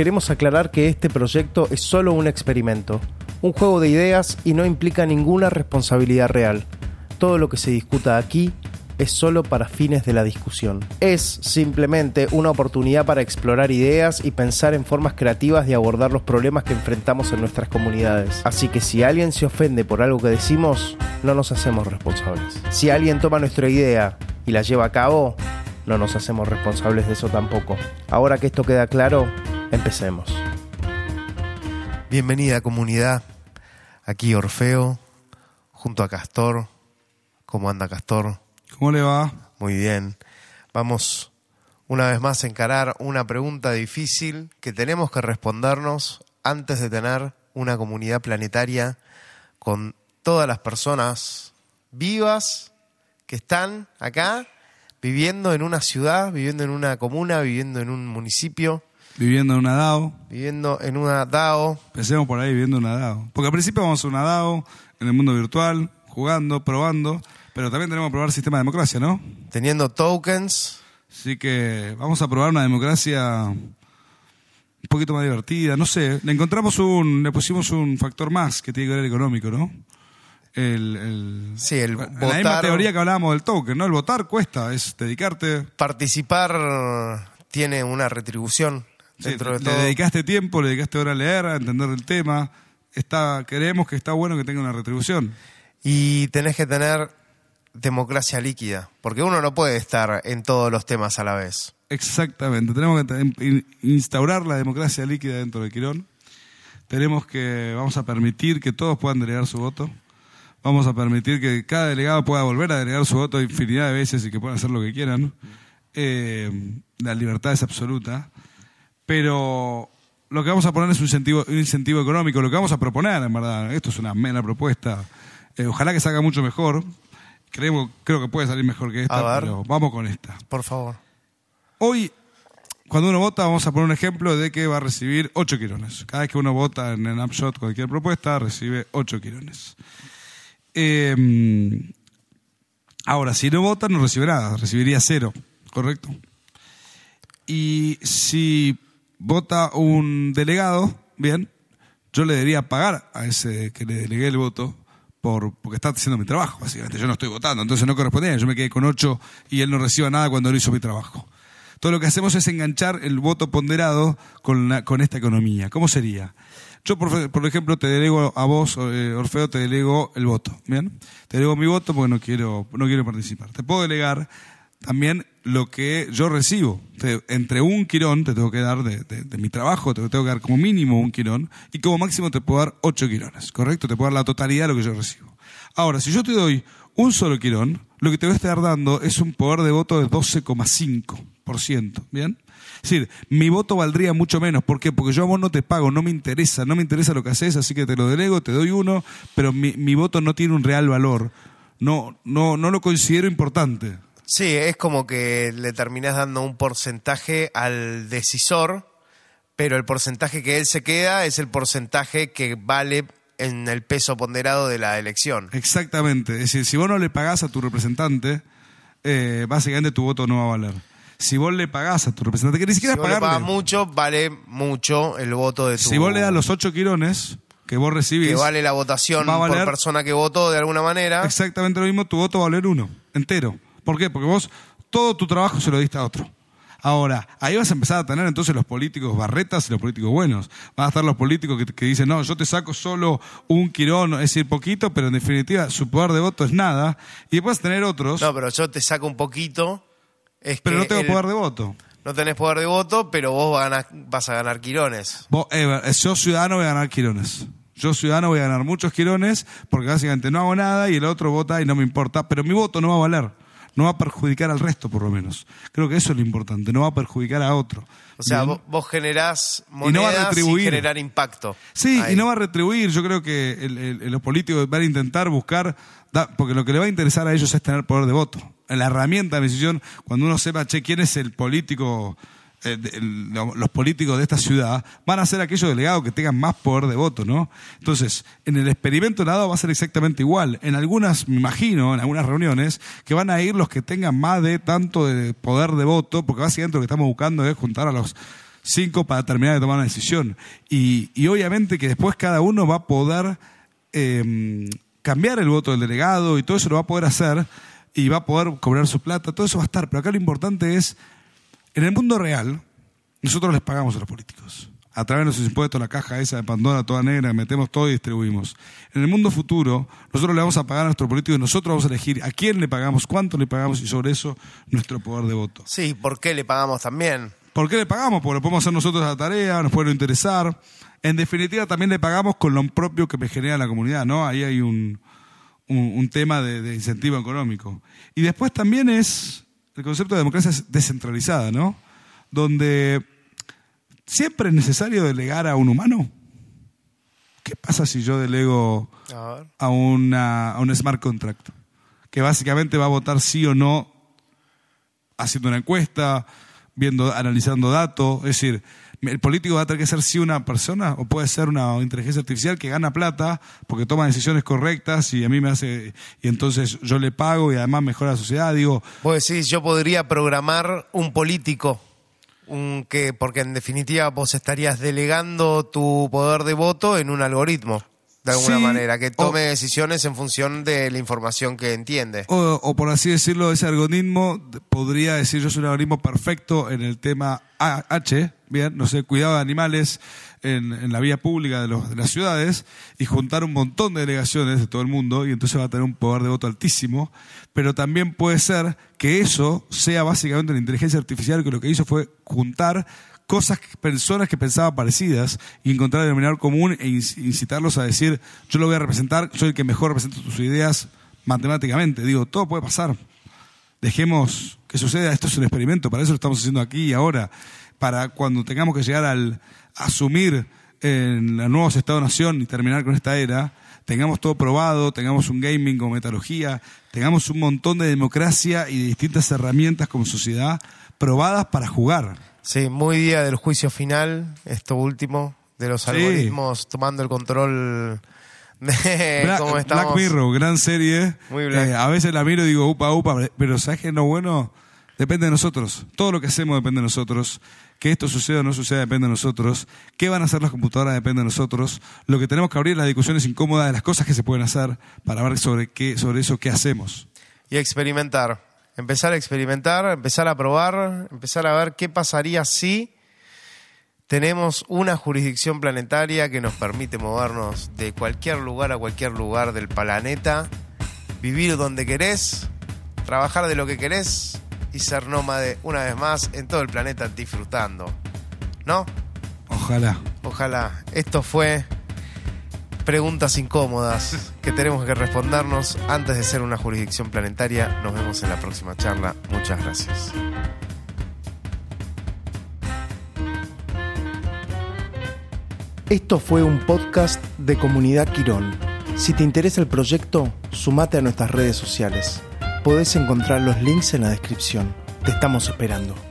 queremos aclarar que este proyecto es solo un experimento, un juego de ideas y no implica ninguna responsabilidad real. Todo lo que se discuta aquí es solo para fines de la discusión. Es simplemente una oportunidad para explorar ideas y pensar en formas creativas de abordar los problemas que enfrentamos en nuestras comunidades. Así que si alguien se ofende por algo que decimos, no nos hacemos responsables. Si alguien toma nuestra idea y la lleva a cabo, no nos hacemos responsables de eso tampoco. Ahora que esto queda claro, empecemos. Bienvenida comunidad, aquí Orfeo, junto a Castor. ¿Cómo anda Castor? ¿Cómo le va? Muy bien. Vamos una vez más a encarar una pregunta difícil que tenemos que respondernos antes de tener una comunidad planetaria con todas las personas vivas que están acá, viviendo en una ciudad, viviendo en una comuna, viviendo en un municipio, Viviendo en una DAO. viviendo en una DAO. Empecemos por ahí viviendo en una DAO. Porque al principio vamos a una DAO en el mundo virtual, jugando, probando, pero también tenemos que probar sistema de democracia, ¿no? teniendo tokens. Así que vamos a probar una democracia un poquito más divertida, no sé. Le encontramos un, le pusimos un factor más que tiene que ver el económico, ¿no? El, el- Sí, el la misma votar. teoría que hablábamos del token, ¿no? El votar cuesta, es dedicarte. Participar tiene una retribución Sí, dentro de le todo. dedicaste tiempo, le dedicaste hora a leer, a entender el tema. Está, creemos que está bueno que tenga una retribución. Y tenés que tener democracia líquida, porque uno no puede estar en todos los temas a la vez. Exactamente. Tenemos que instaurar la democracia líquida dentro de Quirón. Tenemos que, vamos a permitir que todos puedan delegar su voto. Vamos a permitir que cada delegado pueda volver a delegar su voto infinidad de veces y que puedan hacer lo que quieran. Eh, la libertad es absoluta. Pero lo que vamos a poner es un incentivo, un incentivo económico. Lo que vamos a proponer, en verdad, esto es una mera propuesta. Eh, ojalá que salga mucho mejor. Creemos, creo que puede salir mejor que esta, A ver. pero vamos con esta. Por favor. Hoy, cuando uno vota, vamos a poner un ejemplo de que va a recibir 8 quirones. Cada vez que uno vota en el Upshot cualquier propuesta, recibe 8 quirones. Eh, ahora, si no vota, no recibe nada, recibiría cero, ¿correcto? Y si vota un delegado, bien, yo le debería pagar a ese que le delegué el voto por, porque está haciendo mi trabajo, básicamente. Yo no estoy votando, entonces no correspondía. Yo me quedé con ocho y él no reciba nada cuando él hizo mi trabajo. Todo lo que hacemos es enganchar el voto ponderado con, la- con esta economía. ¿Cómo sería? Yo, por, por ejemplo, te delego a vos, eh, Orfeo, te delego el voto. ¿Bien? Te delego mi voto porque no quiero, no quiero participar. Te puedo delegar también lo que yo recibo. Entre un quirón te tengo que dar de, de- de mi trabajo, te tengo que dar como mínimo un quirón y como máximo te puedo dar ocho quirones, ¿correcto? Te puedo dar la totalidad de lo que yo recibo. Ahora, si yo te doy un solo quirón, lo que te voy a estar dando es un poder de voto de 12,5%, ¿bien? Es decir, mi voto valdría mucho menos. ¿Por qué? Porque yo a vos no te pago, no me interesa, no me interesa lo que haces, así que te lo delego, te doy uno, pero mi, mi voto no tiene un real valor. No, no, no lo considero importante. Sí, es como que le terminás dando un porcentaje al decisor, pero el porcentaje que él se queda es el porcentaje que vale en el peso ponderado de la elección. Exactamente. Es decir, si vos no le pagás a tu representante, eh, básicamente tu voto no va a valer. Si vos le pagás a tu representante, que ni Si siquiera vos le pagarle. pagas mucho, vale mucho el voto de tu... Si vos le das los ocho quirones que vos recibís, que vale la votación valer- por persona que votó de alguna manera. exactamente lo mismo, tu voto va a valer uno, entero. ¿Por qué? Porque vos todo tu trabajo se lo diste a otro. Ahora, ahí vas a empezar a tener entonces los políticos barretas y los políticos buenos. Van a estar los políticos que, que dicen, no, yo te saco solo un quirón, es decir, poquito, pero en definitiva su poder de voto es nada. Y después vas a tener otros, No, pero yo te saco un poquito. Es pero que no tengo el- poder de voto. No tenés poder de voto, pero vos vas a ganar, vas a ganar quirones. Vos, eh, yo ciudadano voy a ganar quirones. Yo ciudadano voy a ganar muchos quirones porque básicamente no hago nada y el otro vota y no me importa, pero mi voto no va a valer. No va a perjudicar al resto, por lo menos. Creo que eso es lo importante, no va a perjudicar a otro. O sea, Bien. vos, vos generás Y no va a monedas y, retribuir. generar impacto. Sí, Ahí. y no va a retribuir. Yo creo que el- el- los políticos van a intentar buscar, da- porque lo que le va a interesar a ellos es tener poder de voto. La herramienta de decisión, cuando uno sepa, che, quién es el político, eh, los políticos de esta ciudad, van a ser aquellos delegados que tengan más poder de voto, ¿no? Entonces, en el experimento nada va a ser exactamente igual. En algunas, me imagino, en algunas reuniones, que van a ir los que tengan más de tanto de poder de voto, porque básicamente lo que estamos buscando es juntar a los cinco para terminar de tomar una decisión. Y, y obviamente que después cada uno va a poder eh, cambiar el voto del delegado y todo eso lo va a poder hacer y va a poder cobrar su plata, todo eso va a estar. Pero acá lo importante es, en el mundo real, nosotros les pagamos a los políticos. A través de nuestros impuestos, la caja esa de Pandora toda negra, metemos todo y distribuimos. En el mundo futuro, nosotros le vamos a pagar a nuestros políticos y nosotros vamos a elegir a quién le pagamos, cuánto le pagamos y sobre eso nuestro poder de voto. Sí, ¿por qué le pagamos también? ¿Por qué le pagamos? Porque lo podemos hacer nosotros la tarea, nos puede interesar. En definitiva, también le pagamos con lo propio que me genera la comunidad, ¿no? Ahí hay un, un, un tema de, de incentivo económico. Y después también es el concepto de democracia descentralizada, ¿no? Donde siempre es necesario delegar a un humano. ¿Qué pasa si yo delego A a, una, a un smart contract? Que básicamente va a votar sí o no haciendo una encuesta, viendo, analizando datos. Es decir, el político va a tener que ser sí una persona o puede ser una inteligencia artificial que gana plata porque toma decisiones correctas y a mí me hace y entonces yo le pago y además mejora la sociedad. Digo, Vos decís, yo podría programar un político, un que, porque en definitiva vos estarías delegando tu poder de voto en un algoritmo, de alguna Sí, manera, que tome o- decisiones en función de la información que entiende. O, o por así decirlo, ese algoritmo podría decir yo soy un algoritmo perfecto en el tema H, bien, no sé, cuidado de animales en, en la vía pública de, los- de las ciudades y juntar un montón de delegaciones de todo el mundo y entonces va a tener un poder de voto altísimo, pero también puede ser que eso sea básicamente la inteligencia artificial que lo que hizo fue juntar cosas, personas que pensaban parecidas y encontrar el denominador común e inc- incitarlos a decir, yo lo voy a representar, soy el que mejor representa tus ideas matemáticamente. Digo, todo puede pasar. Dejemos que suceda, esto es un experimento, para eso lo estamos haciendo aquí y ahora, para cuando tengamos que llegar al asumir en los nuevos Estado-Nación y terminar con esta era, tengamos todo probado, tengamos un gaming como metodología, tengamos un montón de democracia y de distintas herramientas como sociedad probadas para jugar. Sí, muy día del juicio final, esto último, de los Sí. algoritmos tomando el control de Black, cómo estamos. Black Mirror, gran serie. Muy Black. Eh, a veces la miro y digo, upa, upa, pero ¿sabes qué? No, bueno, depende de nosotros. Todo lo que hacemos depende de nosotros. Que esto suceda o no suceda depende de nosotros. ¿Qué van a hacer las computadoras depende de nosotros? Lo que tenemos que abrir es las discusiones incómodas de las cosas que se pueden hacer para ver sobre, qué, sobre eso qué hacemos. Y experimentar. Empezar a experimentar, empezar a probar, empezar a ver qué pasaría si tenemos una jurisdicción planetaria que nos permite movernos de cualquier lugar a cualquier lugar del planeta, vivir donde querés, trabajar de lo que querés y ser nómade una vez más en todo el planeta disfrutando. ¿No? Ojalá. Ojalá. Esto fue preguntas incómodas que tenemos que respondernos antes de ser una jurisdicción planetaria. Nos vemos en la próxima charla. Muchas gracias. Esto fue un podcast de Comunidad Quirón. Si te interesa el proyecto, sumate a nuestras redes sociales. Podés encontrar los links en la descripción. Te estamos esperando.